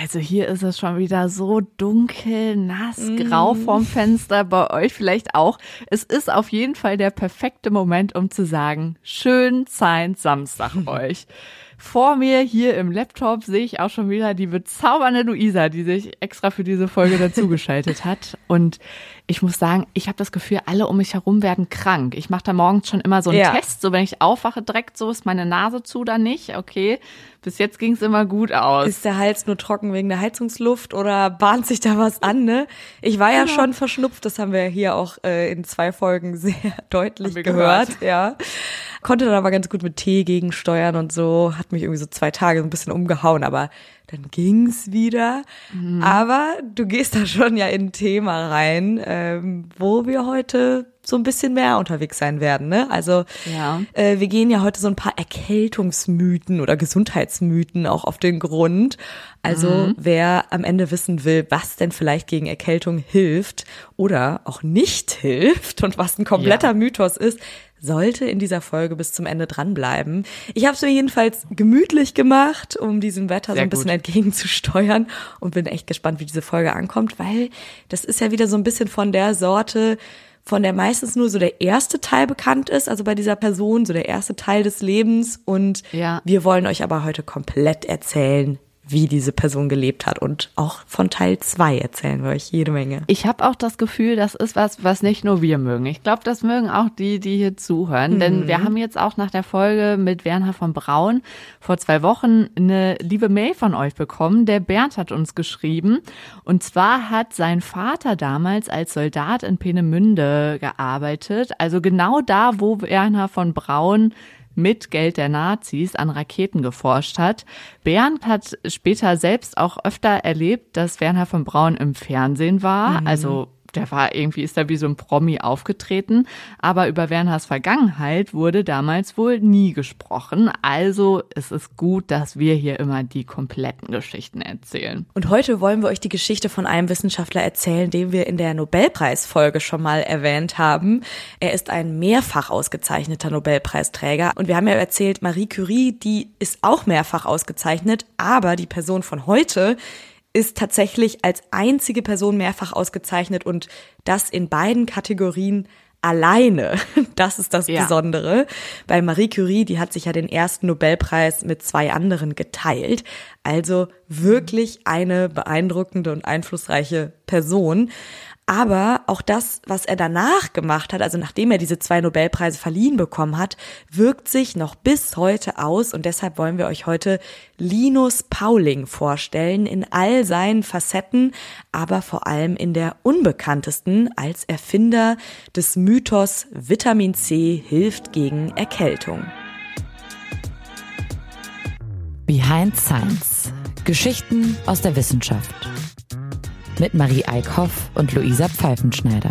Also hier ist es schon wieder so dunkel, nass, grau mm. vorm Fenster, bei euch vielleicht auch. Es ist auf jeden Fall der perfekte Moment, um zu sagen, schön Science Samstag euch. Vor mir hier im Laptop sehe ich auch schon wieder die bezaubernde Luisa, die sich extra für diese Folge dazugeschaltet hat. Und ich muss sagen, ich habe das Gefühl, alle um mich herum werden krank. Ich mache da morgens schon immer so einen ja. Test, so wenn ich aufwache, direkt so ist meine Nase zu oder nicht. Okay, bis jetzt ging es immer gut aus. Ist der Hals nur trocken wegen der Heizungsluft oder bahnt sich da was an? Ne? Ich war ja genau. schon verschnupft, das haben wir hier auch äh, in zwei Folgen sehr deutlich gehört. gehört. Ja konnte dann aber ganz gut mit Tee gegensteuern und so, hat mich irgendwie so zwei Tage so ein bisschen umgehauen, aber dann ging's wieder. Mhm. Aber du gehst da schon ja in ein Thema rein, ähm, wo wir heute so ein bisschen mehr unterwegs sein werden. Ne? Also ja. äh, wir gehen ja heute so ein paar Erkältungsmythen oder Gesundheitsmythen auch auf den Grund. Also mhm. wer am Ende wissen will, was denn vielleicht gegen Erkältung hilft oder auch nicht hilft und was ein kompletter ja. Mythos ist, sollte in dieser Folge bis zum Ende dranbleiben. Ich habe es mir jedenfalls gemütlich gemacht, um diesem Wetter Sehr so ein bisschen gut. entgegenzusteuern und bin echt gespannt, wie diese Folge ankommt, weil das ist ja wieder so ein bisschen von der Sorte, von der meistens nur so der erste Teil bekannt ist, also bei dieser Person, so der erste Teil des Lebens. Und ja. wir wollen euch aber heute komplett erzählen, wie diese Person gelebt hat. Und auch von Teil zwei erzählen wir euch jede Menge. Ich habe auch das Gefühl, das ist was, was nicht nur wir mögen. Ich glaube, das mögen auch die, die hier zuhören. Mhm. Denn wir haben jetzt auch nach der Folge mit Werner von Braun vor zwei Wochen eine liebe Mail von euch bekommen. Der Bernd hat uns geschrieben. Und zwar hat sein Vater damals als Soldat in Peenemünde gearbeitet. Also genau da, wo Werner von Braun mit Geld der Nazis an Raketen geforscht hat. Bernd hat später selbst auch öfter erlebt, dass Werner von Braun im Fernsehen war, mhm. also der war irgendwie, ist da wie so ein Promi aufgetreten. Aber über Werners Vergangenheit wurde damals wohl nie gesprochen. Also es ist gut, dass wir hier immer die kompletten Geschichten erzählen. Und heute wollen wir euch die Geschichte von einem Wissenschaftler erzählen, den wir in der Nobelpreisfolge schon mal erwähnt haben. Er ist ein mehrfach ausgezeichneter Nobelpreisträger. Und wir haben ja erzählt, Marie Curie, die ist auch mehrfach ausgezeichnet. Aber die Person von heute ist tatsächlich als einzige Person mehrfach ausgezeichnet und das in beiden Kategorien alleine. Das ist das ja. Besondere. Bei Marie Curie, die hat sich ja den ersten Nobelpreis mit zwei anderen geteilt. Also wirklich eine beeindruckende und einflussreiche Person. Aber auch das, was er danach gemacht hat, also nachdem er diese zwei Nobelpreise verliehen bekommen hat, wirkt sich noch bis heute aus. Und deshalb wollen wir euch heute Linus Pauling vorstellen in all seinen Facetten, aber vor allem in der unbekanntesten als Erfinder des Mythos Vitamin C hilft gegen Erkältung. Behind Science. Geschichten aus der Wissenschaft mit Marie Eickhoff und Luisa Pfeifenschneider.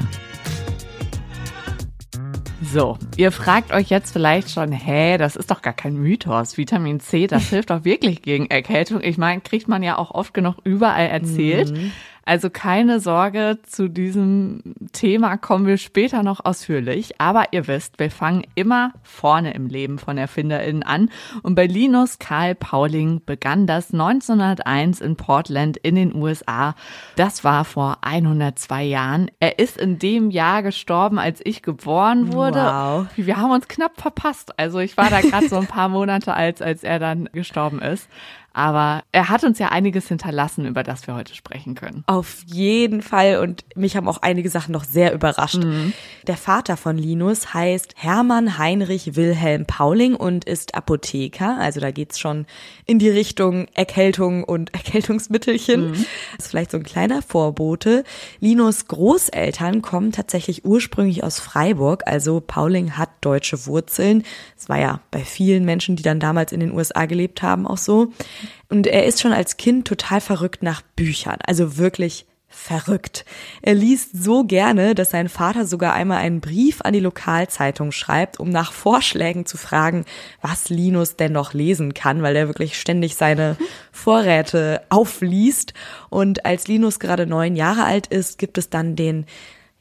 So, ihr fragt euch jetzt vielleicht schon, hä, das ist doch gar kein Mythos. Vitamin C, das hilft doch wirklich gegen Erkältung. Ich meine, kriegt man ja auch oft genug überall erzählt. Mhm. Also keine Sorge, zu diesem Thema kommen wir später noch ausführlich. Aber ihr wisst, wir fangen immer vorne im Leben von ErfinderInnen an. Und bei Linus Karl Pauling begann das 1901 in Portland in den USA. Das war vor 102 Jahren. Er ist in dem Jahr gestorben, als ich geboren wurde. Wow. Wir haben uns knapp verpasst. Also ich war da gerade so ein paar Monate alt, als er dann gestorben ist. Aber er hat uns ja einiges hinterlassen, über das wir heute sprechen können. Auf jeden Fall. Und mich haben auch einige Sachen noch sehr überrascht. Mhm. Der Vater von Linus heißt Hermann Heinrich Wilhelm Pauling und ist Apotheker. Also da geht's schon in die Richtung Erkältung und Erkältungsmittelchen. Mhm. Das ist vielleicht so ein kleiner Vorbote. Linus Großeltern kommen tatsächlich ursprünglich aus Freiburg. Also Pauling hat deutsche Wurzeln. Es war ja bei vielen Menschen, die dann damals in den USA gelebt haben, auch so. Und er ist schon als Kind total verrückt nach Büchern. Also wirklich verrückt. Er liest so gerne, dass sein Vater sogar einmal einen Brief an die Lokalzeitung schreibt, um nach Vorschlägen zu fragen, was Linus denn noch lesen kann, weil er wirklich ständig seine Vorräte aufliest. Und als Linus gerade neun Jahre alt ist, gibt es dann den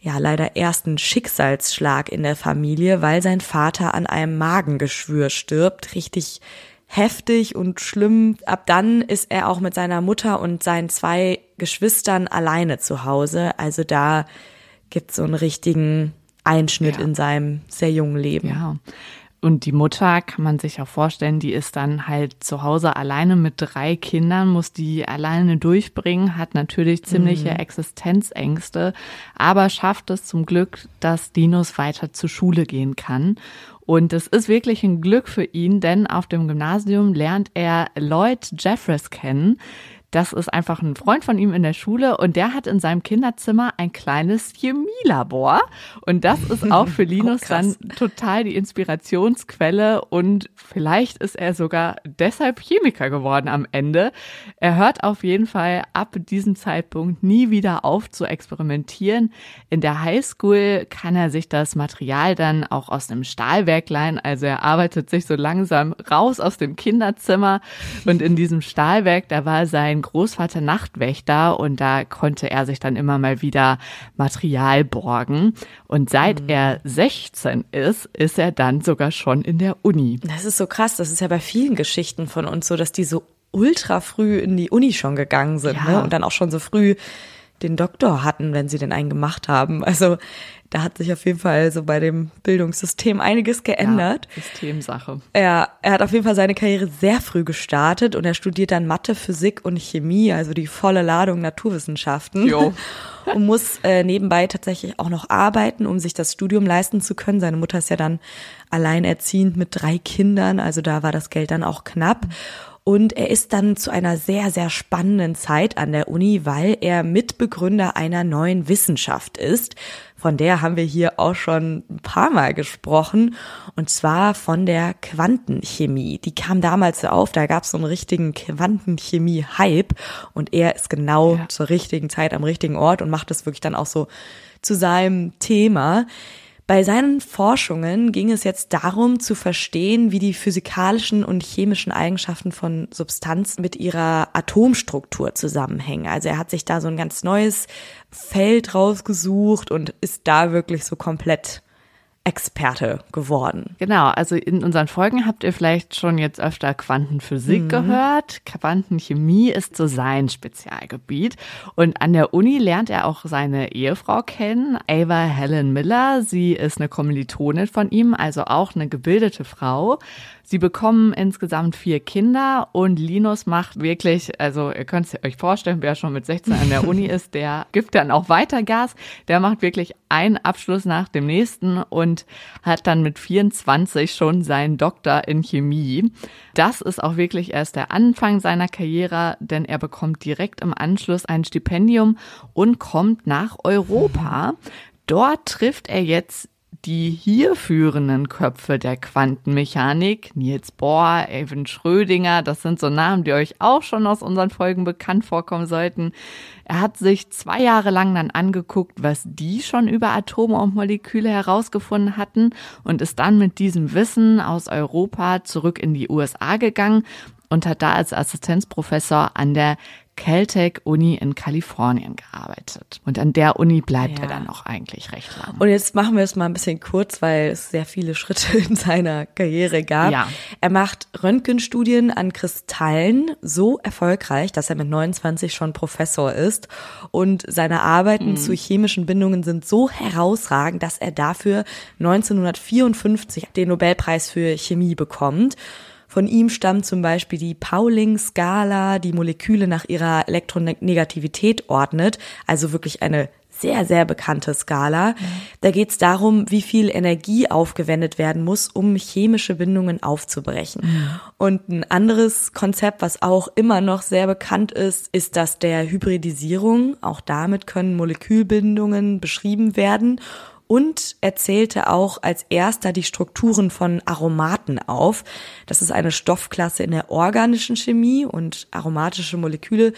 ja leider ersten Schicksalsschlag in der Familie, weil sein Vater an einem Magengeschwür stirbt. Richtig heftig und schlimm. Ab dann ist er auch mit seiner Mutter und seinen zwei Geschwistern alleine zu Hause. Also da gibt's so einen richtigen Einschnitt ja. in seinem sehr jungen Leben. Ja. Und die Mutter kann man sich auch vorstellen, die ist dann halt zu Hause alleine mit drei Kindern, muss die alleine durchbringen, hat natürlich ziemliche mhm. Existenzängste, aber schafft es zum Glück, dass Dinos weiter zur Schule gehen kann. Und es ist wirklich ein Glück für ihn, denn auf dem Gymnasium lernt er Lloyd Jeffries kennen, das ist einfach ein Freund von ihm in der Schule und der hat in seinem Kinderzimmer ein kleines Chemielabor. Und das ist auch für Linus oh, dann total die Inspirationsquelle und vielleicht ist er sogar deshalb Chemiker geworden am Ende. Er hört auf jeden Fall ab diesem Zeitpunkt nie wieder auf zu experimentieren. In der Highschool kann er sich das Material dann auch aus einem Stahlwerk leihen. Also er arbeitet sich so langsam raus aus dem Kinderzimmer und in diesem Stahlwerk, da war sein Großvater Nachtwächter und da konnte er sich dann immer mal wieder Material borgen. Und seit mhm. er 16 ist, ist er dann sogar schon in der Uni. Das ist so krass. Das ist ja bei vielen Geschichten von uns so, dass die so ultra früh in die Uni schon gegangen sind ja. ne? und dann auch schon so früh den Doktor hatten, wenn sie den einen gemacht haben. Also da hat sich auf jeden Fall so bei dem Bildungssystem einiges geändert. Ja, Systemsache. Er, er hat auf jeden Fall seine Karriere sehr früh gestartet und er studiert dann Mathe, Physik und Chemie, also die volle Ladung Naturwissenschaften. Jo. und muss äh, nebenbei tatsächlich auch noch arbeiten, um sich das Studium leisten zu können. Seine Mutter ist ja dann alleinerziehend mit drei Kindern, also da war das Geld dann auch knapp. Und er ist dann zu einer sehr, sehr spannenden Zeit an der Uni, weil er Mitbegründer einer neuen Wissenschaft ist. Von der haben wir hier auch schon ein paar Mal gesprochen. Und zwar von der Quantenchemie. Die kam damals so auf, da gab es so einen richtigen Quantenchemie-Hype. Und er ist genau ja. zur richtigen Zeit am richtigen Ort und macht das wirklich dann auch so zu seinem Thema. Bei seinen Forschungen ging es jetzt darum zu verstehen, wie die physikalischen und chemischen Eigenschaften von Substanzen mit ihrer Atomstruktur zusammenhängen. Also er hat sich da so ein ganz neues Feld rausgesucht und ist da wirklich so komplett Experte geworden. Genau, also in unseren Folgen habt ihr vielleicht schon jetzt öfter Quantenphysik mhm. gehört. Quantenchemie ist so sein Spezialgebiet. Und an der Uni lernt er auch seine Ehefrau kennen, Ava Helen Miller. Sie ist eine Kommilitonin von ihm, also auch eine gebildete Frau. Sie bekommen insgesamt vier Kinder und Linus macht wirklich, also ihr könnt es euch vorstellen, wer schon mit 16 an der Uni ist, der gibt dann auch weiter Gas. Der macht wirklich einen Abschluss nach dem nächsten und hat dann mit 24 schon seinen Doktor in Chemie. Das ist auch wirklich erst der Anfang seiner Karriere, denn er bekommt direkt im Anschluss ein Stipendium und kommt nach Europa. Dort trifft er jetzt die hier führenden Köpfe der Quantenmechanik, Niels Bohr, Evan Schrödinger, das sind so Namen, die euch auch schon aus unseren Folgen bekannt vorkommen sollten. Er hat sich zwei Jahre lang dann angeguckt, was die schon über Atome und Moleküle herausgefunden hatten und ist dann mit diesem Wissen aus Europa zurück in die USA gegangen und hat da als Assistenzprofessor an der Caltech Uni in Kalifornien gearbeitet. Und an der Uni bleibt ja. er dann auch eigentlich recht lang. Und jetzt machen wir es mal ein bisschen kurz, weil es sehr viele Schritte in seiner Karriere gab. Ja. Er macht Röntgenstudien an Kristallen so erfolgreich, dass er mit 29 schon Professor ist. Und seine Arbeiten mhm. zu chemischen Bindungen sind so herausragend, dass er dafür 1954 den Nobelpreis für Chemie bekommt. Von ihm stammt zum Beispiel die Pauling-Skala, die Moleküle nach ihrer Elektronegativität ordnet, also wirklich eine sehr, sehr bekannte Skala. Da geht es darum, wie viel Energie aufgewendet werden muss, um chemische Bindungen aufzubrechen. Und ein anderes Konzept, was auch immer noch sehr bekannt ist, ist das der Hybridisierung. Auch damit können Molekülbindungen beschrieben werden und erzählte auch als erster die Strukturen von Aromaten auf. Das ist eine Stoffklasse in der organischen Chemie und aromatische Moleküle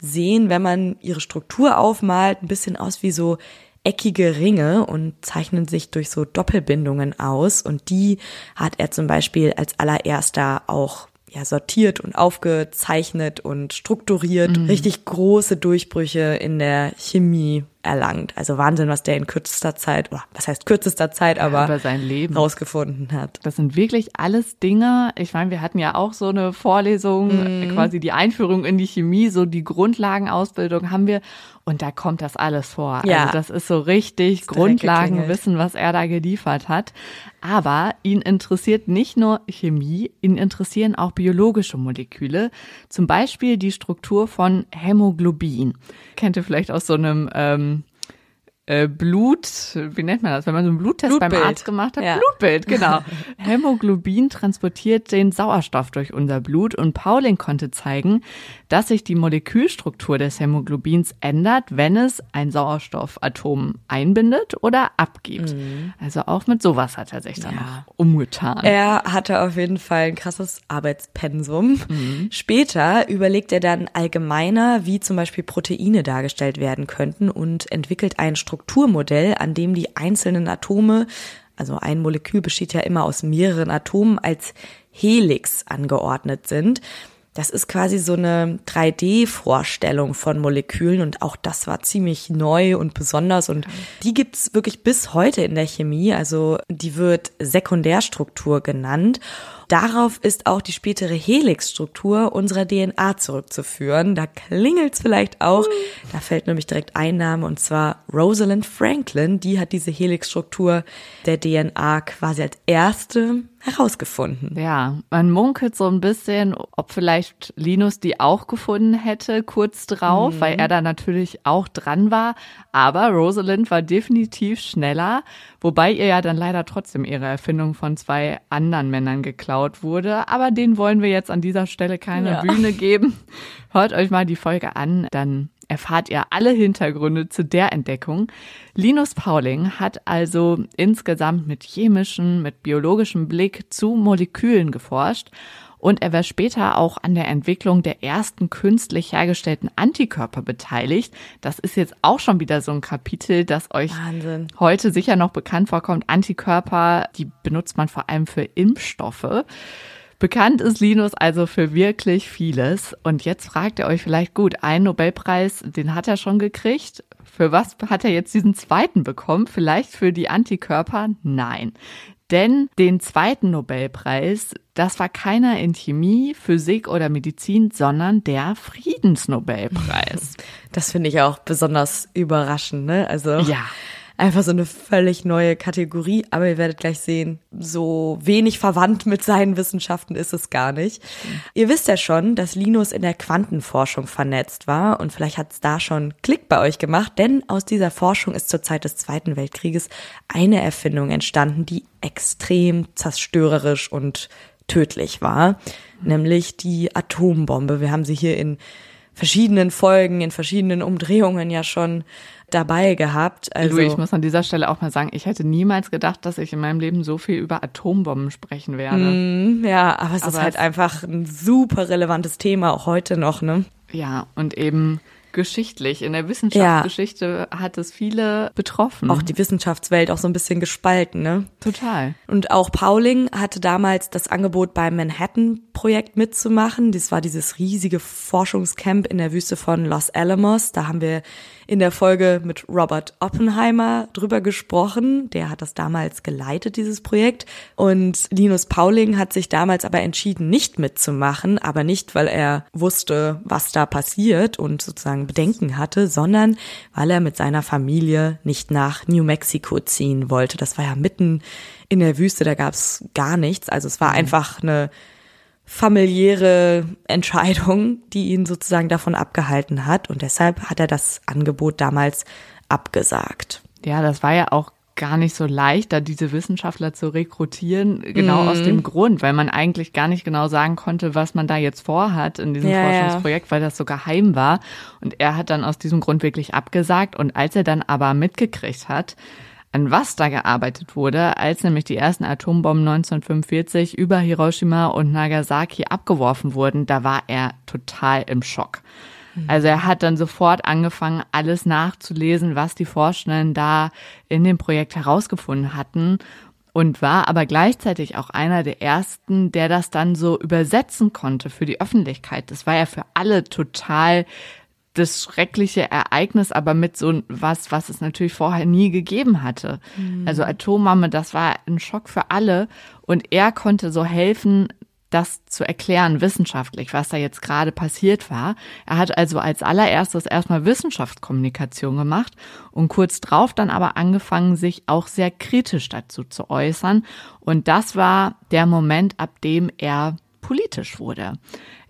sehen, wenn man ihre Struktur aufmalt, ein bisschen aus wie so eckige Ringe und zeichnen sich durch so Doppelbindungen aus. Und die hat er zum Beispiel als allererster auch ja, sortiert und aufgezeichnet und strukturiert. Mhm. Richtig große Durchbrüche in der Chemie erlangt. Also Wahnsinn, was der in kürzester Zeit, oder was heißt kürzester Zeit, aber über sein Leben rausgefunden hat. Das sind wirklich alles Dinge. Ich meine, wir hatten ja auch so eine Vorlesung, mhm. quasi die Einführung in die Chemie, so die Grundlagenausbildung haben wir. Und da kommt das alles vor. Ja. Also das ist so richtig Grundlagenwissen, was er da geliefert hat. Aber ihn interessiert nicht nur Chemie, ihn interessieren auch biologische Moleküle. Zum Beispiel die Struktur von Hämoglobin. Kennt ihr vielleicht aus so einem ähm, äh, Blut, wie nennt man das, wenn man so einen Bluttest Blutbild. beim Arzt gemacht hat? Ja. Blutbild, genau. Hämoglobin transportiert den Sauerstoff durch unser Blut und Pauling konnte zeigen, dass sich die Molekülstruktur des Hämoglobins ändert, wenn es ein Sauerstoffatom einbindet oder abgibt. Mhm. Also auch mit sowas hat er sich dann ja. umgetan. Er hatte auf jeden Fall ein krasses Arbeitspensum. Mhm. Später überlegt er dann allgemeiner, wie zum Beispiel Proteine dargestellt werden könnten und entwickelt ein Strukturmodell, an dem die einzelnen Atome, also ein Molekül besteht ja immer aus mehreren Atomen, als Helix angeordnet sind. Das ist quasi so eine 3D-Vorstellung von Molekülen und auch das war ziemlich neu und besonders und die gibt's wirklich bis heute in der Chemie. Also die wird Sekundärstruktur genannt Darauf ist auch die spätere Helixstruktur unserer DNA zurückzuführen. Da klingelt's vielleicht auch. Da fällt nämlich direkt ein Name und zwar Rosalind Franklin. Die hat diese Helixstruktur der DNA quasi als erste herausgefunden. Ja, man munkelt so ein bisschen, ob vielleicht Linus die auch gefunden hätte kurz drauf, mhm. weil er da natürlich auch dran war. Aber Rosalind war definitiv schneller, wobei ihr ja dann leider trotzdem ihre Erfindung von zwei anderen Männern geklaut wurde. Aber denen wollen wir jetzt an dieser Stelle keine ja. Bühne geben. Hört euch mal die Folge an, dann erfahrt ihr alle Hintergründe zu der Entdeckung. Linus Pauling hat also insgesamt mit chemischem, mit biologischem Blick zu Molekülen geforscht und er war später auch an der Entwicklung der ersten künstlich hergestellten Antikörper beteiligt. Das ist jetzt auch schon wieder so ein Kapitel, das euch Wahnsinn. heute sicher noch bekannt vorkommt. Antikörper, die benutzt man vor allem für Impfstoffe. Bekannt ist Linus also für wirklich vieles. Und jetzt fragt ihr euch vielleicht, gut, einen Nobelpreis, den hat er schon gekriegt. Für was hat er jetzt diesen zweiten bekommen? Vielleicht für die Antikörper? Nein. Denn den zweiten Nobelpreis, das war keiner in Chemie, Physik oder Medizin, sondern der Friedensnobelpreis. Das finde ich auch besonders überraschend, ne? Also. Ja einfach so eine völlig neue Kategorie. Aber ihr werdet gleich sehen, so wenig verwandt mit seinen Wissenschaften ist es gar nicht. Ihr wisst ja schon, dass Linus in der Quantenforschung vernetzt war und vielleicht hat es da schon Klick bei euch gemacht, denn aus dieser Forschung ist zur Zeit des Zweiten Weltkrieges eine Erfindung entstanden, die extrem zerstörerisch und tödlich war, nämlich die Atombombe. Wir haben sie hier in verschiedenen Folgen, in verschiedenen Umdrehungen ja schon dabei gehabt. Also du, ich muss an dieser Stelle auch mal sagen, ich hätte niemals gedacht, dass ich in meinem Leben so viel über Atombomben sprechen werde. Mm, ja, aber es aber ist halt einfach ein super relevantes Thema, auch heute noch, ne? Ja, und eben geschichtlich. In der Wissenschaftsgeschichte ja. hat es viele betroffen. Auch die Wissenschaftswelt auch so ein bisschen gespalten, ne? Total. Und auch Pauling hatte damals das Angebot beim Manhattan-Projekt mitzumachen. Das war dieses riesige Forschungscamp in der Wüste von Los Alamos. Da haben wir in der Folge mit Robert Oppenheimer drüber gesprochen. Der hat das damals geleitet, dieses Projekt. Und Linus Pauling hat sich damals aber entschieden, nicht mitzumachen, aber nicht, weil er wusste, was da passiert und sozusagen Bedenken hatte, sondern weil er mit seiner Familie nicht nach New Mexico ziehen wollte. Das war ja mitten in der Wüste, da gab es gar nichts. Also es war mhm. einfach eine familiäre Entscheidung, die ihn sozusagen davon abgehalten hat. Und deshalb hat er das Angebot damals abgesagt. Ja, das war ja auch gar nicht so leicht, da diese Wissenschaftler zu rekrutieren, genau mm. aus dem Grund, weil man eigentlich gar nicht genau sagen konnte, was man da jetzt vorhat in diesem ja, Forschungsprojekt, weil das so geheim war. Und er hat dann aus diesem Grund wirklich abgesagt. Und als er dann aber mitgekriegt hat, an was da gearbeitet wurde, als nämlich die ersten Atombomben 1945 über Hiroshima und Nagasaki abgeworfen wurden, da war er total im Schock. Mhm. Also er hat dann sofort angefangen, alles nachzulesen, was die Forschenden da in dem Projekt herausgefunden hatten und war aber gleichzeitig auch einer der ersten, der das dann so übersetzen konnte für die Öffentlichkeit. Das war ja für alle total das schreckliche Ereignis, aber mit so was, was es natürlich vorher nie gegeben hatte. Mhm. Also Atombombe, das war ein Schock für alle. Und er konnte so helfen, das zu erklären wissenschaftlich, was da jetzt gerade passiert war. Er hat also als allererstes erstmal Wissenschaftskommunikation gemacht und kurz drauf dann aber angefangen, sich auch sehr kritisch dazu zu äußern. Und das war der Moment, ab dem er politisch wurde.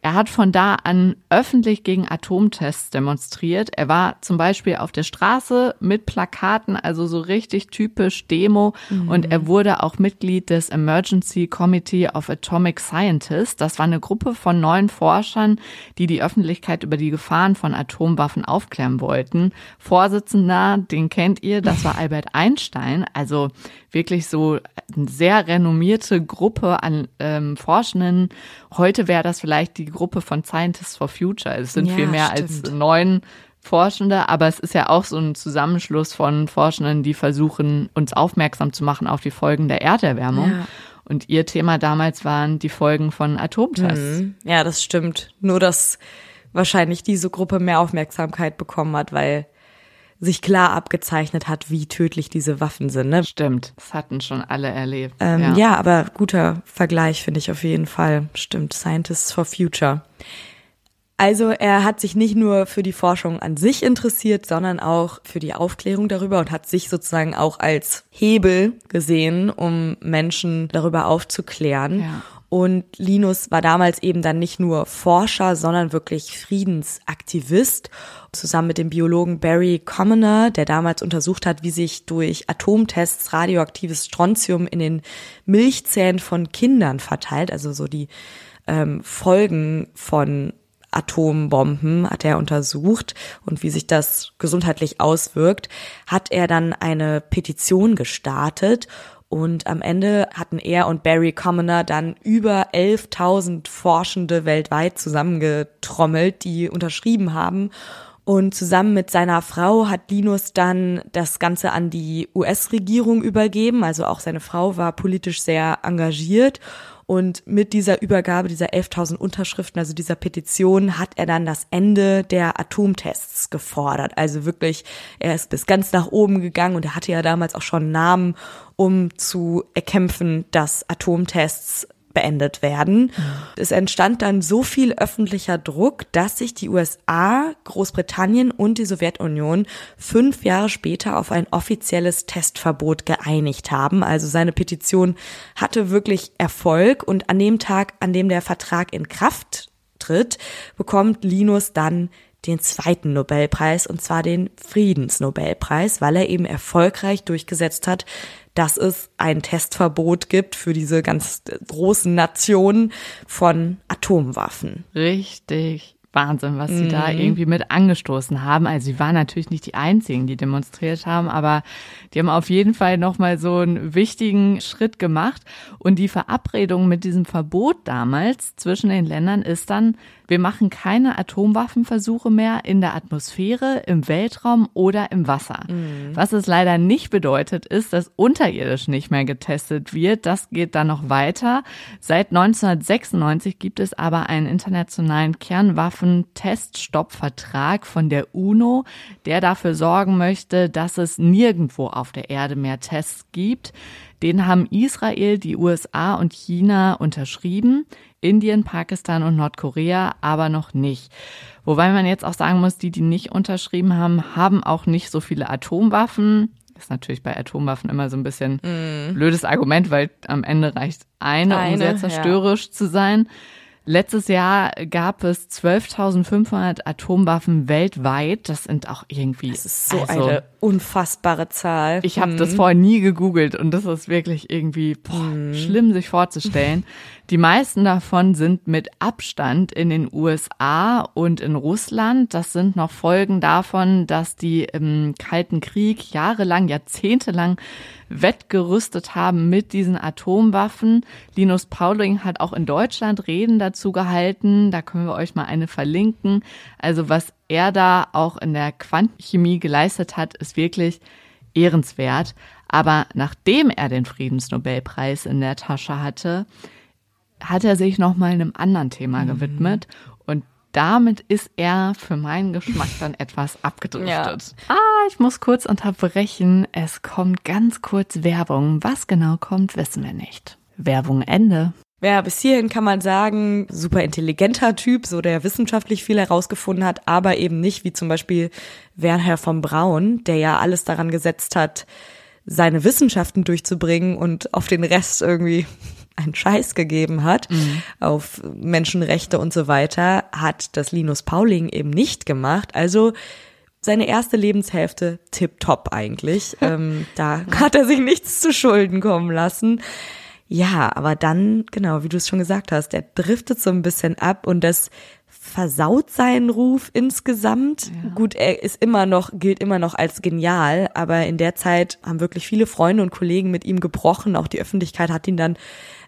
Er hat von da an öffentlich gegen Atomtests demonstriert. Er war zum Beispiel auf der Straße mit Plakaten, also so richtig typisch Demo. Mhm. Und er wurde auch Mitglied des Emergency Committee of Atomic Scientists. Das war eine Gruppe von neun Forschern, die die Öffentlichkeit über die Gefahren von Atomwaffen aufklären wollten. Vorsitzender, den kennt ihr, das war Albert Einstein. Also wirklich so eine sehr renommierte Gruppe an ähm, Forschenden. Heute wäre das vielleicht die Gruppe von Scientists for Future. Es sind ja, viel mehr stimmt. als neun Forschende, aber es ist ja auch so ein Zusammenschluss von Forschenden, die versuchen, uns aufmerksam zu machen auf die Folgen der Erderwärmung. Ja. Und ihr Thema damals waren die Folgen von Atomtests. Mhm. Ja, das stimmt. Nur, dass wahrscheinlich diese Gruppe mehr Aufmerksamkeit bekommen hat, weil sich klar abgezeichnet hat, wie tödlich diese Waffen sind. Ne? Stimmt, das hatten schon alle erlebt. Ähm, ja. ja, aber guter Vergleich finde ich auf jeden Fall. Stimmt, Scientists for Future. Also er hat sich nicht nur für die Forschung an sich interessiert, sondern auch für die Aufklärung darüber und hat sich sozusagen auch als Hebel gesehen, um Menschen darüber aufzuklären. Ja. Und Linus war damals eben dann nicht nur Forscher, sondern wirklich Friedensaktivist. Zusammen mit dem Biologen Barry Commoner, der damals untersucht hat, wie sich durch Atomtests radioaktives Strontium in den Milchzähnen von Kindern verteilt, also so die ähm, Folgen von Atombomben hat er untersucht und wie sich das gesundheitlich auswirkt, hat er dann eine Petition gestartet und am Ende hatten er und Barry Commoner dann über 11.000 Forschende weltweit zusammengetrommelt, die unterschrieben haben. Und zusammen mit seiner Frau hat Linus dann das Ganze an die US-Regierung übergeben. Also auch seine Frau war politisch sehr engagiert. Und mit dieser Übergabe dieser 11.000 Unterschriften, also dieser Petition, hat er dann das Ende der Atomtests gefordert. Also wirklich, er ist bis ganz nach oben gegangen und er hatte ja damals auch schon Namen, um zu erkämpfen, dass Atomtests beendet werden. Es entstand dann so viel öffentlicher Druck, dass sich die USA, Großbritannien und die Sowjetunion fünf Jahre später auf ein offizielles Testverbot geeinigt haben. Also seine Petition hatte wirklich Erfolg und an dem Tag, an dem der Vertrag in Kraft tritt, bekommt Linus dann den zweiten Nobelpreis und zwar den Friedensnobelpreis, weil er eben erfolgreich durchgesetzt hat, dass es ein Testverbot gibt für diese ganz großen Nationen von Atomwaffen. Richtig. Wahnsinn, was sie mhm. da irgendwie mit angestoßen haben. Also sie waren natürlich nicht die einzigen, die demonstriert haben, aber die haben auf jeden Fall nochmal so einen wichtigen Schritt gemacht. Und die Verabredung mit diesem Verbot damals zwischen den Ländern ist dann, wir machen keine Atomwaffenversuche mehr in der Atmosphäre, im Weltraum oder im Wasser. Mhm. Was es leider nicht bedeutet, ist, dass unterirdisch nicht mehr getestet wird. Das geht dann noch weiter. Seit 1996 gibt es aber einen internationalen Kernwaffenteststoppvertrag von der UNO, der dafür sorgen möchte, dass es nirgendwo auf der Erde mehr Tests gibt. Den haben Israel, die USA und China unterschrieben. Indien, Pakistan und Nordkorea aber noch nicht. Wobei man jetzt auch sagen muss, die, die nicht unterschrieben haben, haben auch nicht so viele Atomwaffen. Ist natürlich bei Atomwaffen immer so ein bisschen mm. blödes Argument, weil am Ende reicht eine, eine um sehr zerstörerisch ja. zu sein. Letztes Jahr gab es 12.500 Atomwaffen weltweit. Das sind auch irgendwie. Das ist so also, eine unfassbare Zahl. Ich habe hm. das vorher nie gegoogelt und das ist wirklich irgendwie boah, hm. schlimm, sich vorzustellen. Die meisten davon sind mit Abstand in den USA und in Russland. Das sind noch Folgen davon, dass die im Kalten Krieg jahrelang, jahrzehntelang wettgerüstet haben mit diesen Atomwaffen. Linus Pauling hat auch in Deutschland Reden dazu gehalten. Da können wir euch mal eine verlinken. Also was er da auch in der Quantenchemie geleistet hat, ist wirklich ehrenswert. Aber nachdem er den Friedensnobelpreis in der Tasche hatte, hat er sich noch mal einem anderen Thema mhm. Damit ist er für meinen Geschmack dann etwas abgedriftet. Ja. Ah, ich muss kurz unterbrechen. Es kommt ganz kurz Werbung. Was genau kommt, wissen wir nicht. Werbung Ende. Ja, bis hierhin kann man sagen, super intelligenter Typ, so der wissenschaftlich viel herausgefunden hat, aber eben nicht wie zum Beispiel Werner von Braun, der ja alles daran gesetzt hat, seine Wissenschaften durchzubringen und auf den Rest irgendwie einen Scheiß gegeben hat, mhm. auf Menschenrechte und so weiter, hat das Linus Pauling eben nicht gemacht. Also seine erste Lebenshälfte tipptopp eigentlich. ähm, da hat er sich nichts zu Schulden kommen lassen. Ja, aber dann, genau, wie du es schon gesagt hast, er driftet so ein bisschen ab und das versaut seinen Ruf insgesamt. Ja. Gut, er ist immer noch, gilt immer noch als genial, aber in der Zeit haben wirklich viele Freunde und Kollegen mit ihm gebrochen. Auch die Öffentlichkeit hat ihn dann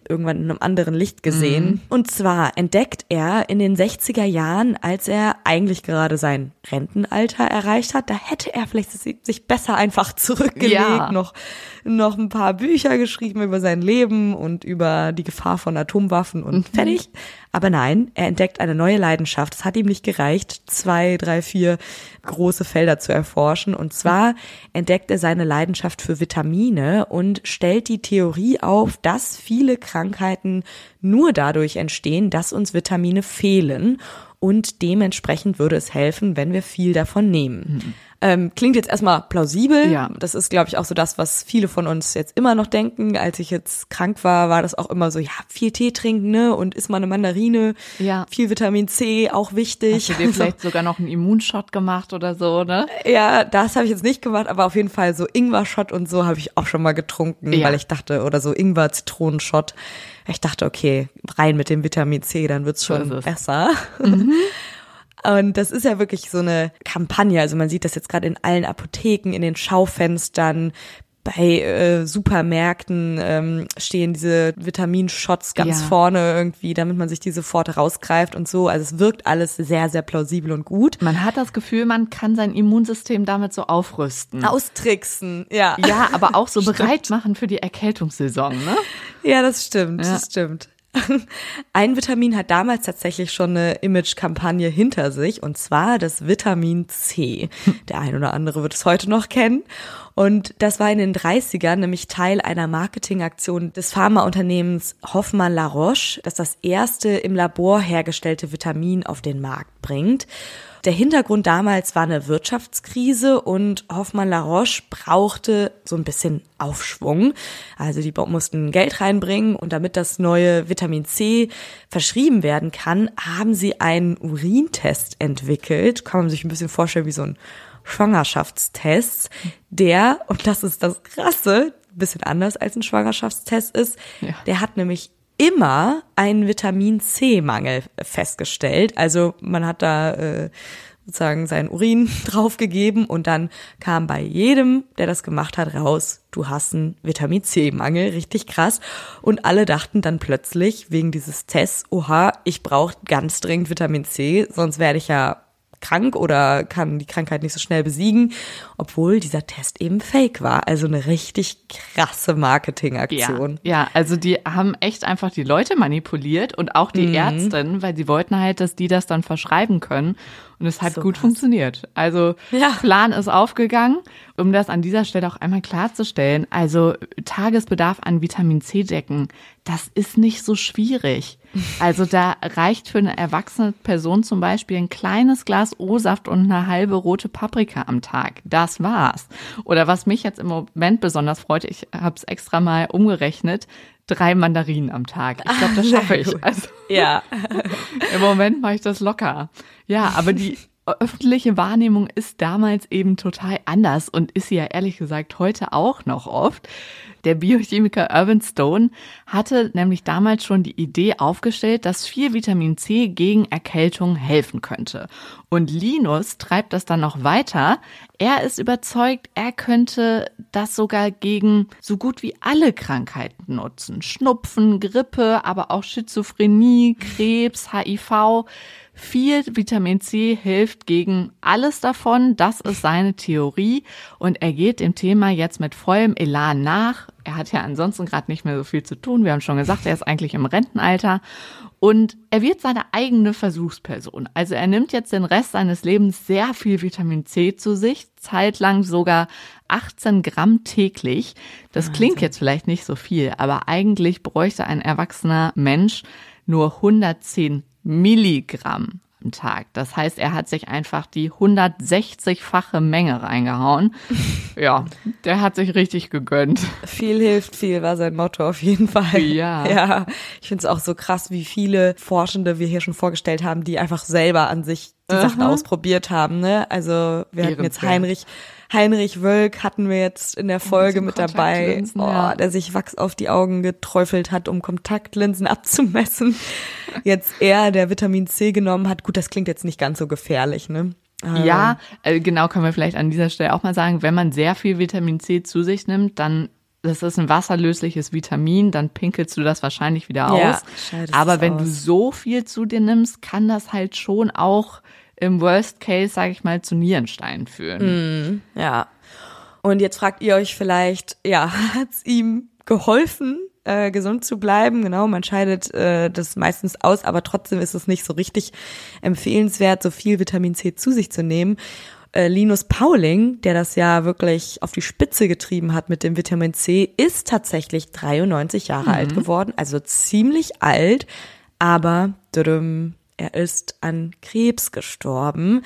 irgendwann in einem anderen Licht gesehen. Mhm. Und zwar entdeckt er in den 60er Jahren, als er eigentlich gerade sein Rentenalter erreicht hat, da hätte er vielleicht sich besser einfach zurückgelegt, ja. noch, noch ein paar Bücher geschrieben über sein Leben und über die Gefahr von Atomwaffen und mhm. fertig. Aber nein, er entdeckt eine neue Leidenschaft. Es hat ihm nicht gereicht, zwei, drei, vier große Felder zu erforschen. Und zwar entdeckt er seine Leidenschaft für Vitamine und stellt die Theorie auf, dass viele Krankheiten nur dadurch entstehen, dass uns Vitamine fehlen. Und dementsprechend würde es helfen, wenn wir viel davon nehmen. Mhm. Ähm, klingt jetzt erstmal plausibel. Ja. Das ist, glaube ich, auch so das, was viele von uns jetzt immer noch denken. Als ich jetzt krank war, war das auch immer so, ja, viel Tee trinken, ne? Und isst mal eine Mandarine. Ja. Viel Vitamin C, auch wichtig. Hast du dir vielleicht sogar noch einen Immunshot gemacht oder so, ne? Ja, das habe ich jetzt nicht gemacht, aber auf jeden Fall so Ingwer-Shot und so habe ich auch schon mal getrunken, ja. weil ich dachte, oder so Ingwer-Zitronenshot. Ich dachte, okay, rein mit dem Vitamin C, dann wird's schon besser. Mhm. Und das ist ja wirklich so eine Kampagne. Also man sieht das jetzt gerade in allen Apotheken, in den Schaufenstern, bei äh, Supermärkten ähm, stehen diese Vitaminshots ganz ja. vorne irgendwie, damit man sich die sofort rausgreift und so. Also es wirkt alles sehr, sehr plausibel und gut. Man hat das Gefühl, man kann sein Immunsystem damit so aufrüsten. Austricksen, ja. Ja, aber auch so bereit machen für die Erkältungssaison, ne? Ja, das stimmt, ja. das stimmt. Ein Vitamin hat damals tatsächlich schon eine Image-Kampagne hinter sich, und zwar das Vitamin C. Der ein oder andere wird es heute noch kennen. Und das war in den 30ern nämlich Teil einer Marketingaktion des Pharmaunternehmens Hoffmann La Roche, das das erste im Labor hergestellte Vitamin auf den Markt bringt. Der Hintergrund damals war eine Wirtschaftskrise und Hoffmann La Roche brauchte so ein bisschen Aufschwung. Also die mussten Geld reinbringen und damit das neue Vitamin C verschrieben werden kann, haben sie einen Urintest entwickelt. Kann man sich ein bisschen vorstellen wie so ein Schwangerschaftstest, der, und das ist das Krasse, ein bisschen anders als ein Schwangerschaftstest ist, ja. der hat nämlich immer einen Vitamin C-Mangel festgestellt. Also man hat da äh, sozusagen seinen Urin draufgegeben und dann kam bei jedem, der das gemacht hat, raus, du hast einen Vitamin C-Mangel, richtig krass. Und alle dachten dann plötzlich wegen dieses Tests, oha, ich brauche ganz dringend Vitamin C, sonst werde ich ja krank oder kann die Krankheit nicht so schnell besiegen, obwohl dieser Test eben fake war. Also eine richtig krasse Marketingaktion. Ja, ja, also die haben echt einfach die Leute manipuliert und auch die mhm. Ärztin, weil sie wollten halt, dass die das dann verschreiben können. Und es hat so gut was. funktioniert. Also ja. Plan ist aufgegangen, um das an dieser Stelle auch einmal klarzustellen. Also Tagesbedarf an Vitamin C decken, das ist nicht so schwierig. Also da reicht für eine erwachsene Person zum Beispiel ein kleines Glas O-Saft und eine halbe rote Paprika am Tag. Das war's. Oder was mich jetzt im Moment besonders freut, ich habe es extra mal umgerechnet, drei Mandarinen am Tag. Ich glaube, das schaffe ich. Also, ja. Im Moment mache ich das locker. Ja, aber die öffentliche Wahrnehmung ist damals eben total anders und ist sie ja ehrlich gesagt heute auch noch oft. Der Biochemiker Irvin Stone hatte nämlich damals schon die Idee aufgestellt, dass viel Vitamin C gegen Erkältung helfen könnte. Und Linus treibt das dann noch weiter. Er ist überzeugt, er könnte das sogar gegen so gut wie alle Krankheiten nutzen. Schnupfen, Grippe, aber auch Schizophrenie, Krebs, HIV. Viel Vitamin C hilft gegen alles davon. Das ist seine Theorie. Und er geht dem Thema jetzt mit vollem Elan nach. Er hat ja ansonsten gerade nicht mehr so viel zu tun. Wir haben schon gesagt, er ist eigentlich im Rentenalter und er wird seine eigene Versuchsperson. Also er nimmt jetzt den Rest seines Lebens sehr viel Vitamin C zu sich, zeitlang sogar 18 Gramm täglich. Das klingt jetzt vielleicht nicht so viel, aber eigentlich bräuchte ein erwachsener Mensch nur 110 Milligramm am Tag. Das heißt, er hat sich einfach die 160-fache Menge reingehauen. ja, der hat sich richtig gegönnt. Viel hilft viel, war sein Motto auf jeden Fall. Ja. Ja, ich finde es auch so krass, wie viele Forschende wir hier schon vorgestellt haben, die einfach selber an sich die Sachen ausprobiert haben. Ne? Also wir hatten jetzt Heinrich Heinrich Wölk hatten wir jetzt in der Folge mit dabei, oh, ja. der sich Wachs auf die Augen geträufelt hat, um Kontaktlinsen abzumessen. Jetzt er, der Vitamin C genommen hat. Gut, das klingt jetzt nicht ganz so gefährlich, ne? Ja, äh, genau, können wir vielleicht an dieser Stelle auch mal sagen, wenn man sehr viel Vitamin C zu sich nimmt, dann das ist ein wasserlösliches Vitamin, dann pinkelst du das wahrscheinlich wieder aus. Ja, Aber wenn aus. du so viel zu dir nimmst, kann das halt schon auch im Worst Case, sage ich mal, zu Nierensteinen führen. Mm, ja. Und jetzt fragt ihr euch vielleicht, ja, hat's ihm geholfen, äh, gesund zu bleiben? Genau, man scheidet äh, das meistens aus, aber trotzdem ist es nicht so richtig empfehlenswert, so viel Vitamin C zu sich zu nehmen. Äh, Linus Pauling, der das ja wirklich auf die Spitze getrieben hat mit dem Vitamin C, ist tatsächlich 93 Jahre mhm. alt geworden, also ziemlich alt, aber er ist an Krebs gestorben.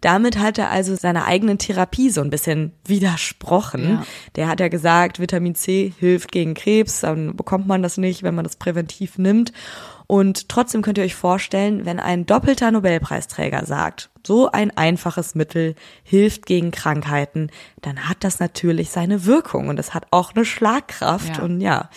Damit hat er also seiner eigenen Therapie so ein bisschen widersprochen. Ja. Der hat ja gesagt, Vitamin C hilft gegen Krebs, dann bekommt man das nicht, wenn man das präventiv nimmt. Und trotzdem könnt ihr euch vorstellen, wenn ein doppelter Nobelpreisträger sagt, so ein einfaches Mittel hilft gegen Krankheiten, dann hat das natürlich seine Wirkung und es hat auch eine Schlagkraft ja. und ja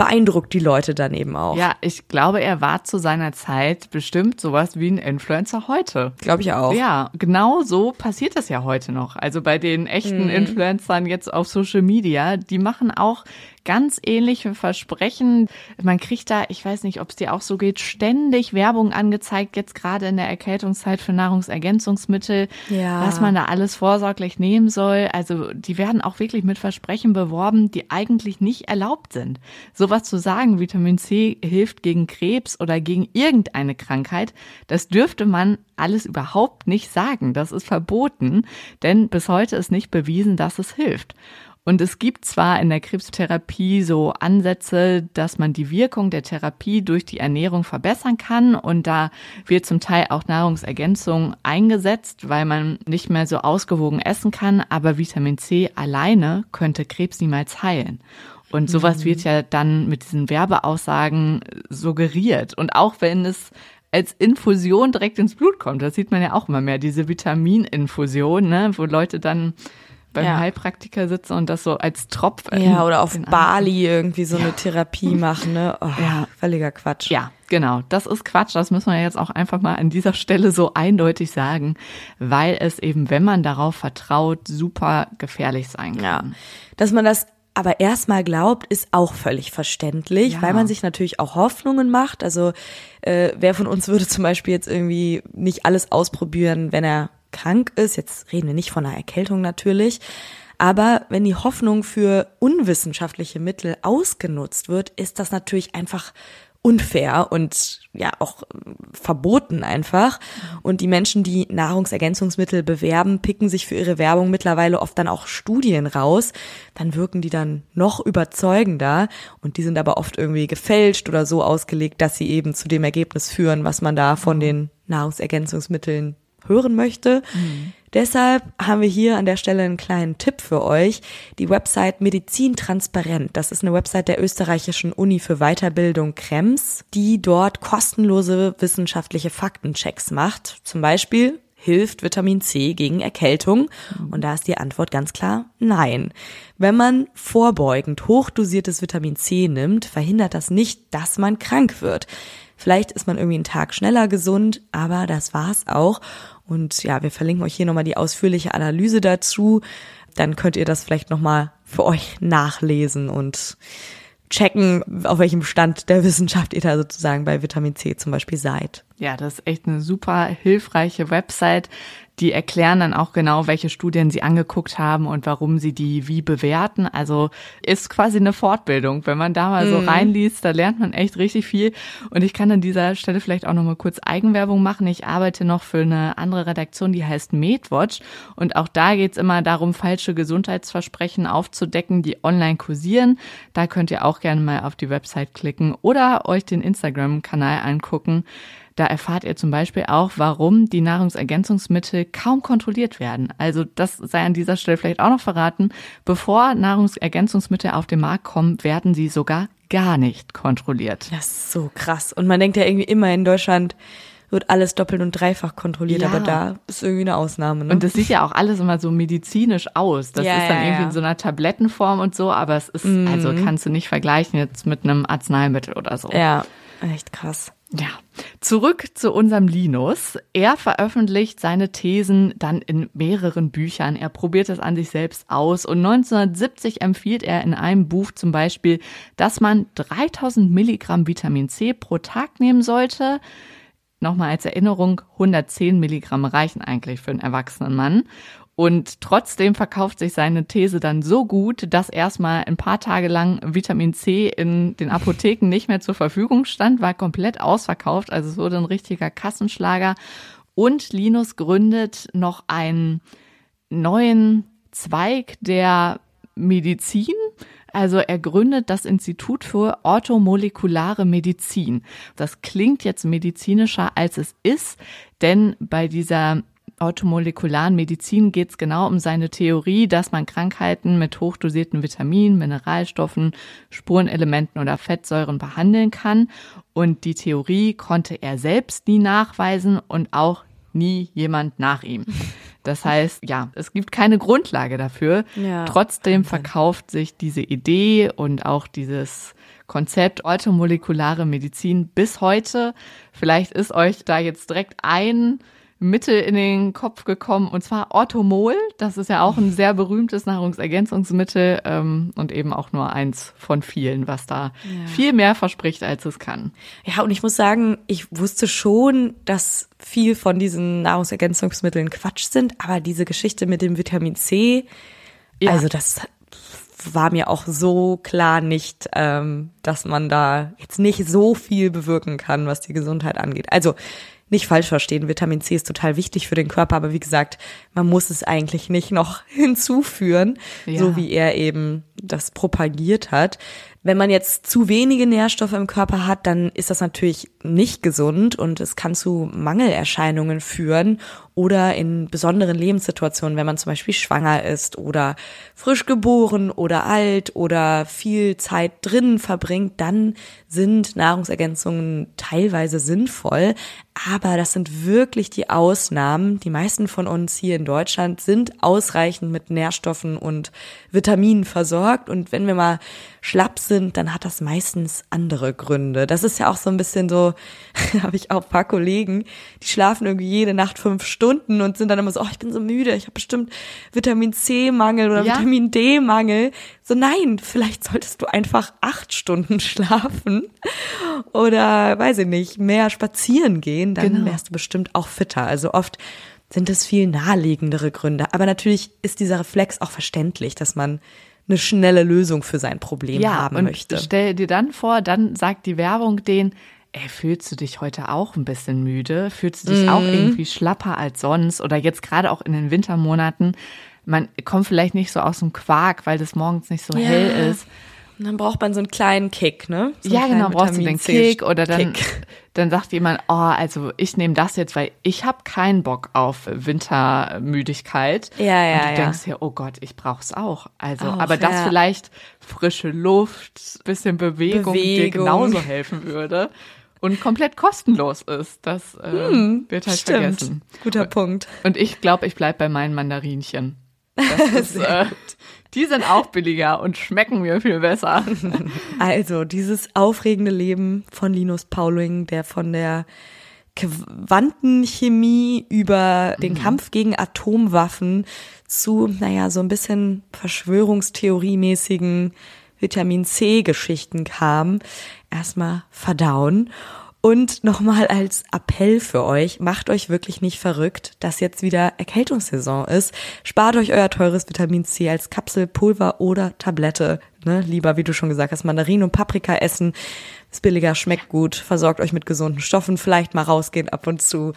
beeindruckt die Leute dann eben auch. Ja, ich glaube, er war zu seiner Zeit bestimmt sowas wie ein Influencer heute. Glaube ich auch. Ja, genau so passiert das ja heute noch. Also bei den echten mhm. Influencern jetzt auf Social Media, die machen auch ganz ähnliche Versprechen. Man kriegt da, ich weiß nicht, ob es dir auch so geht, ständig Werbung angezeigt, jetzt gerade in der Erkältungszeit für Nahrungsergänzungsmittel, ja. was man da alles vorsorglich nehmen soll. Also die werden auch wirklich mit Versprechen beworben, die eigentlich nicht erlaubt sind. Sowas zu sagen, Vitamin C hilft gegen Krebs oder gegen irgendeine Krankheit, das dürfte man alles überhaupt nicht sagen. Das ist verboten, denn bis heute ist nicht bewiesen, dass es hilft. Und es gibt zwar in der Krebstherapie so Ansätze, dass man die Wirkung der Therapie durch die Ernährung verbessern kann und da wird zum Teil auch Nahrungsergänzung eingesetzt, weil man nicht mehr so ausgewogen essen kann, aber Vitamin C alleine könnte Krebs niemals heilen. Und sowas mhm. wird ja dann mit diesen Werbeaussagen suggeriert. Und auch wenn es als Infusion direkt ins Blut kommt, das sieht man ja auch immer mehr, diese Vitamininfusion, ne, wo Leute dann beim ja. Heilpraktiker sitzen und das so als Tropf. Ja, oder auf Bali irgendwie so ja. eine Therapie machen, ne? Oh, ja. Völliger Quatsch. Ja, genau. Das ist Quatsch. Das müssen wir jetzt auch einfach mal an dieser Stelle so eindeutig sagen, weil es eben, wenn man darauf vertraut, super gefährlich sein kann. Ja. Dass man das aber erstmal glaubt, ist auch völlig verständlich, ja. weil man sich natürlich auch Hoffnungen macht. Also äh, wer von uns würde zum Beispiel jetzt irgendwie nicht alles ausprobieren, wenn er krank ist, jetzt reden wir nicht von einer Erkältung natürlich, aber wenn die Hoffnung für unwissenschaftliche Mittel ausgenutzt wird, ist das natürlich einfach unfair und ja auch verboten einfach. Und die Menschen, die Nahrungsergänzungsmittel bewerben, picken sich für ihre Werbung mittlerweile oft dann auch Studien raus. Dann wirken die dann noch überzeugender und die sind aber oft irgendwie gefälscht oder so ausgelegt, dass sie eben zu dem Ergebnis führen, was man da von den Nahrungsergänzungsmitteln hören möchte. Mhm. Deshalb haben wir hier an der Stelle einen kleinen Tipp für euch. Die Website Medizin Transparent. Das ist eine Website der österreichischen Uni für Weiterbildung Krems, die dort kostenlose wissenschaftliche Faktenchecks macht. Zum Beispiel hilft Vitamin C gegen Erkältung? Und da ist die Antwort ganz klar nein. Wenn man vorbeugend hochdosiertes Vitamin C nimmt, verhindert das nicht, dass man krank wird. Vielleicht ist man irgendwie einen Tag schneller gesund, aber das war's auch. Und ja, wir verlinken euch hier nochmal die ausführliche Analyse dazu. Dann könnt ihr das vielleicht nochmal für euch nachlesen und checken, auf welchem Stand der Wissenschaft ihr da sozusagen bei Vitamin C zum Beispiel seid. Ja, das ist echt eine super hilfreiche Website, Die erklären dann auch genau, welche Studien sie angeguckt haben und warum sie die wie bewerten. Also ist quasi eine Fortbildung. Wenn man da mal so mhm. reinliest, da lernt man echt richtig viel. Und ich kann an dieser Stelle vielleicht auch noch mal kurz Eigenwerbung machen. Ich arbeite noch für eine andere Redaktion, die heißt MedWatch. Und auch da geht's immer darum, falsche Gesundheitsversprechen aufzudecken, die online kursieren. Da könnt ihr auch gerne mal auf die Website klicken oder euch den Instagram-Kanal angucken. Da erfahrt ihr zum Beispiel auch, warum die Nahrungsergänzungsmittel kaum kontrolliert werden. Also das sei an dieser Stelle vielleicht auch noch verraten. Bevor Nahrungsergänzungsmittel auf den Markt kommen, werden sie sogar gar nicht kontrolliert. Das ist so krass. Und man denkt ja irgendwie immer in Deutschland, wird alles doppelt und dreifach kontrolliert, ja. aber da ist irgendwie eine Ausnahme. Ne? Und das sieht ja auch alles immer so medizinisch aus. Das ja, ist dann ja, irgendwie in so einer Tablettenform und so, aber es ist, mhm. also kannst du nicht vergleichen jetzt mit einem Arzneimittel oder so. Ja, echt krass. Ja, zurück zu unserem Linus. Er veröffentlicht seine Thesen dann in mehreren Büchern. Er probiert es an sich selbst aus und 1970 empfiehlt er in einem Buch zum Beispiel, dass man 3000 Milligramm Vitamin C pro Tag nehmen sollte. Nochmal als Erinnerung, 110 Milligramm reichen eigentlich für einen erwachsenen Mann. Und trotzdem verkauft sich seine These dann so gut, dass erstmal ein paar Tage lang Vitamin C in den Apotheken nicht mehr zur Verfügung stand, war komplett ausverkauft. Also es wurde ein richtiger Kassenschlager. Und Linus gründet noch einen neuen Zweig der Medizin. Also er gründet das Institut für orthomolekulare Medizin. Das klingt jetzt medizinischer, als es ist, denn bei dieser automolekularen Medizin geht es genau um seine Theorie, dass man Krankheiten mit hochdosierten Vitaminen, Mineralstoffen, Spurenelementen oder Fettsäuren behandeln kann. Und die Theorie konnte er selbst nie nachweisen und auch nie jemand nach ihm. Das heißt, ja, es gibt keine Grundlage dafür. Ja, Trotzdem verkauft sich diese Idee und auch dieses Konzept automolekulare Medizin bis heute. Vielleicht ist euch da jetzt direkt ein Mittel in den Kopf gekommen, und zwar Orthomol. Das ist ja auch ein sehr berühmtes Nahrungsergänzungsmittel ähm, und eben auch nur eins von vielen, was da ja. viel mehr verspricht, als es kann. Ja, und ich muss sagen, ich wusste schon, dass viel von diesen Nahrungsergänzungsmitteln Quatsch sind, aber diese Geschichte mit dem Vitamin C, ja. also das war mir auch so klar nicht, ähm, dass man da jetzt nicht so viel bewirken kann, was die Gesundheit angeht. Also nicht falsch verstehen, Vitamin C ist total wichtig für den Körper, aber wie gesagt, man muss es eigentlich nicht noch hinzuführen, ja. so wie er eben das propagiert hat. Wenn man jetzt zu wenige Nährstoffe im Körper hat, dann ist das natürlich nicht gesund und es kann zu Mangelerscheinungen führen oder in besonderen Lebenssituationen, wenn man zum Beispiel schwanger ist oder frisch geboren oder alt oder viel Zeit drinnen verbringt, dann sind Nahrungsergänzungen teilweise sinnvoll. Aber das sind wirklich die Ausnahmen. Die meisten von uns hier in Deutschland sind ausreichend mit Nährstoffen und Vitaminen versorgt. Und wenn wir mal schlapp sind, dann hat das meistens andere Gründe. Das ist ja auch so ein bisschen so, habe ich auch paar Kollegen, die schlafen irgendwie jede Nacht fünf Stunden und sind dann immer so, oh, ich bin so müde, ich habe bestimmt Vitamin C-Mangel oder ja. Vitamin D-Mangel. So nein, vielleicht solltest du einfach acht Stunden schlafen oder weiß ich nicht, mehr spazieren gehen, dann genau. wärst du bestimmt auch fitter. Also oft sind es viel naheliegendere Gründe. Aber natürlich ist dieser Reflex auch verständlich, dass man eine schnelle Lösung für sein Problem ja, haben und möchte. Stell dir dann vor, dann sagt die Werbung den, ey, fühlst du dich heute auch ein bisschen müde? Fühlst du dich mm. auch mhm. irgendwie schlapper als sonst? Oder jetzt gerade auch in den Wintermonaten, man kommt vielleicht nicht so aus dem Quark, weil das morgens nicht so ja. hell ist. Und dann braucht man so einen kleinen Kick, ne? So ja, genau, brauchst du den Kick oder dann, Kick. Dann sagt jemand, oh, also ich nehme das jetzt, weil ich habe keinen Bock auf Wintermüdigkeit. Ja, ja, Und du ja. denkst dir, oh Gott, ich brauch's auch. Also, auch, aber das ja. vielleicht frische Luft, bisschen Bewegung, Bewegung. dir genauso helfen würde und komplett kostenlos ist. Das äh, hm, wird halt stimmt. vergessen. Guter Punkt. Und ich glaube, ich bleib bei meinen Mandarinchen. Das ist, äh, die sind auch billiger und schmecken mir viel besser. Also, dieses aufregende Leben von Linus Pauling, der von der Quantenchemie über den mhm. Kampf gegen Atomwaffen zu, naja, so ein bisschen Verschwörungstheoriemäßigen Vitamin C-Geschichten kam. Erstmal verdauen. Und nochmal als Appell für euch, macht euch wirklich nicht verrückt, dass jetzt wieder Erkältungssaison ist. Spart euch euer teures Vitamin C als Kapsel, Pulver oder Tablette. Ne? Lieber, wie du schon gesagt hast, Mandarinen und Paprika essen. Ist billiger, schmeckt gut, versorgt euch mit gesunden Stoffen, vielleicht mal rausgehen ab und zu.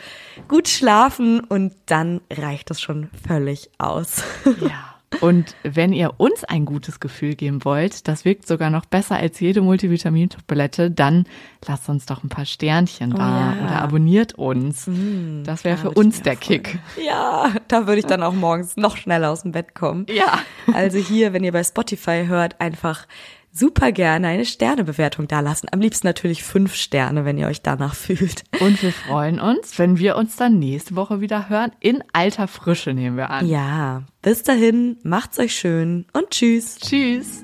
Gut schlafen und dann reicht es schon völlig aus. Ja. Und wenn ihr uns ein gutes Gefühl geben wollt, das wirkt sogar noch besser als jede Multivitamin-Tablette, dann lasst uns doch ein paar Sternchen da oh ja. oder abonniert uns. Mm, das wäre für uns der Kick. Ja, da würde ich dann auch morgens noch schneller aus dem Bett kommen. Ja. Also hier, wenn ihr bei Spotify hört, einfach super gerne eine Sternebewertung dalassen. Am liebsten natürlich fünf Sterne, wenn ihr euch danach fühlt. Und wir freuen uns, wenn wir uns dann nächste Woche wieder hören. In alter Frische nehmen wir an. Ja, bis dahin, macht's euch schön und tschüss. Tschüss.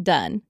done.